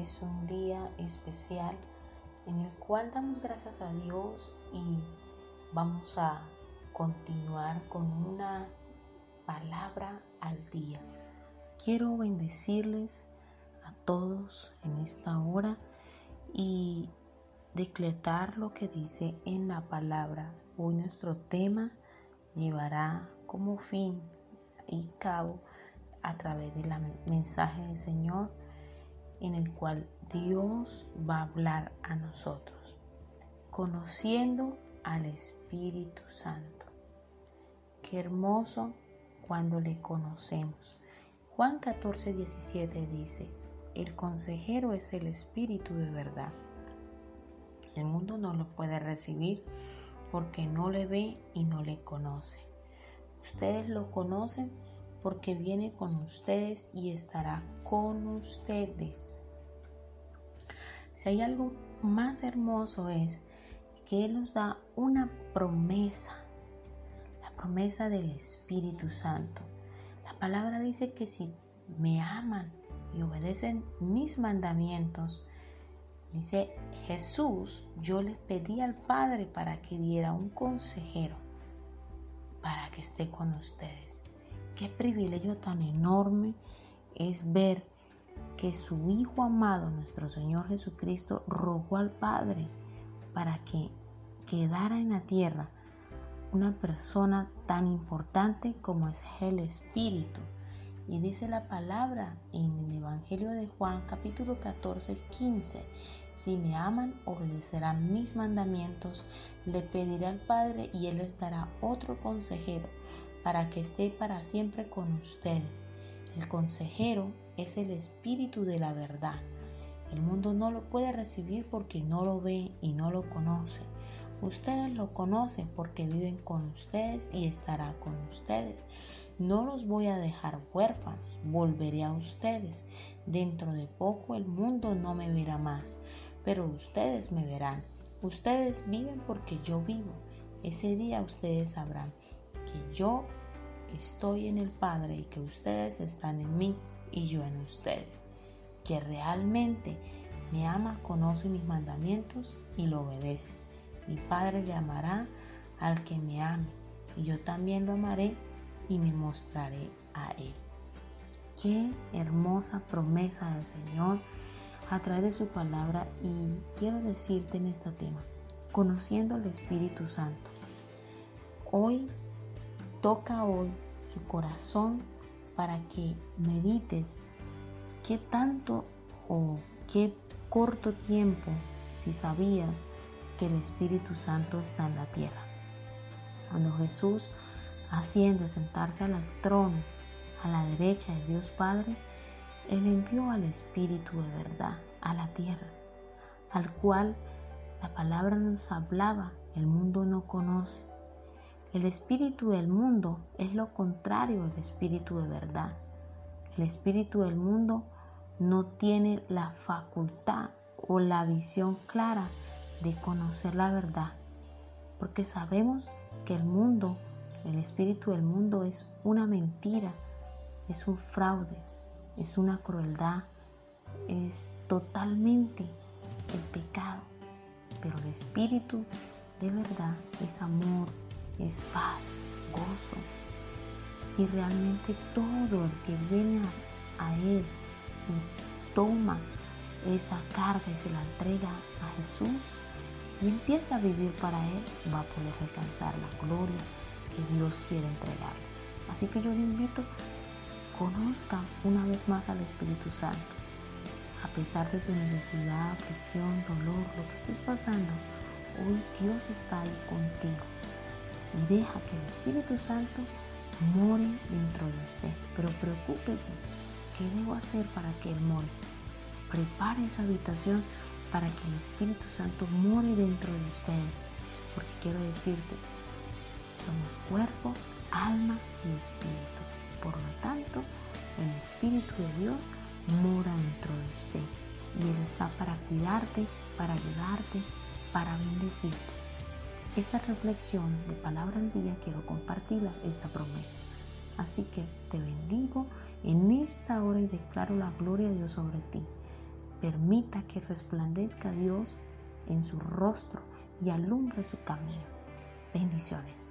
Es un día especial en el cual damos gracias a Dios y vamos a continuar con una palabra al día. Quiero bendecirles a todos en esta hora y decretar lo que dice en la palabra. Hoy nuestro tema llevará como fin y cabo a través del mensaje del Señor en el cual Dios va a hablar a nosotros, conociendo al Espíritu Santo. Qué hermoso cuando le conocemos. Juan 14, 17 dice, el consejero es el Espíritu de verdad. El mundo no lo puede recibir porque no le ve y no le conoce. Ustedes lo conocen porque viene con ustedes y estará con ustedes. Si hay algo más hermoso es que Él nos da una promesa, la promesa del Espíritu Santo. La palabra dice que si me aman y obedecen mis mandamientos, dice Jesús, yo les pedí al Padre para que diera un consejero para que esté con ustedes. Qué privilegio tan enorme es ver que su Hijo amado, nuestro Señor Jesucristo, rogó al Padre para que quedara en la tierra una persona tan importante como es el Espíritu. Y dice la palabra en el Evangelio de Juan capítulo 14, 15. Si me aman, obedecerán mis mandamientos, le pediré al Padre y Él les dará otro consejero para que esté para siempre con ustedes. El consejero es el espíritu de la verdad. El mundo no lo puede recibir porque no lo ve y no lo conoce. Ustedes lo conocen porque viven con ustedes y estará con ustedes. No los voy a dejar huérfanos, volveré a ustedes. Dentro de poco el mundo no me verá más, pero ustedes me verán. Ustedes viven porque yo vivo. Ese día ustedes sabrán que yo estoy en el Padre y que ustedes están en mí y yo en ustedes. Que realmente me ama, conoce mis mandamientos y lo obedece. Mi Padre le amará al que me ame y yo también lo amaré y me mostraré a él. Qué hermosa promesa del Señor a través de su palabra y quiero decirte en este tema, conociendo al Espíritu Santo. Hoy toca hoy su corazón para que medites qué tanto o qué corto tiempo si sabías que el Espíritu Santo está en la tierra. Cuando Jesús asciende a sentarse al trono a la derecha de Dios Padre, Él envió al Espíritu de verdad a la tierra, al cual la palabra nos hablaba, el mundo no conoce, el espíritu del mundo es lo contrario al espíritu de verdad. El espíritu del mundo no tiene la facultad o la visión clara de conocer la verdad, porque sabemos que el mundo, el espíritu del mundo es una mentira, es un fraude, es una crueldad, es totalmente el pecado, pero el espíritu de verdad es amor, es paz, gozo. Y realmente todo el que viene a, Él y toma esa carga y se la entrega a Jesús y empieza a vivir para Él, va a poder alcanzar la gloria que Dios quiere entregarle. Así que yo le invito, conozca una vez más al Espíritu Santo. A pesar de su necesidad, aflicción, dolor, lo que estés pasando, hoy Dios está ahí contigo y deja que el Espíritu Santo more dentro de usted. Pero preocúpete, ¿qué debo hacer para que Él more? Prepare esa habitación para que el Espíritu Santo more dentro de ustedes. Porque quiero decirte, somos cuerpo, alma y espíritu. Por lo tanto, el Espíritu de Dios mora dentro de usted. Y Él está para cuidarte, para ayudarte, para bendecirte. Esta reflexión de palabra al día quiero compartirla, esta promesa. Así que te bendigo en esta hora y declaro la gloria de Dios sobre ti. Permita que resplandezca Dios en su rostro y alumbre su camino. Bendiciones.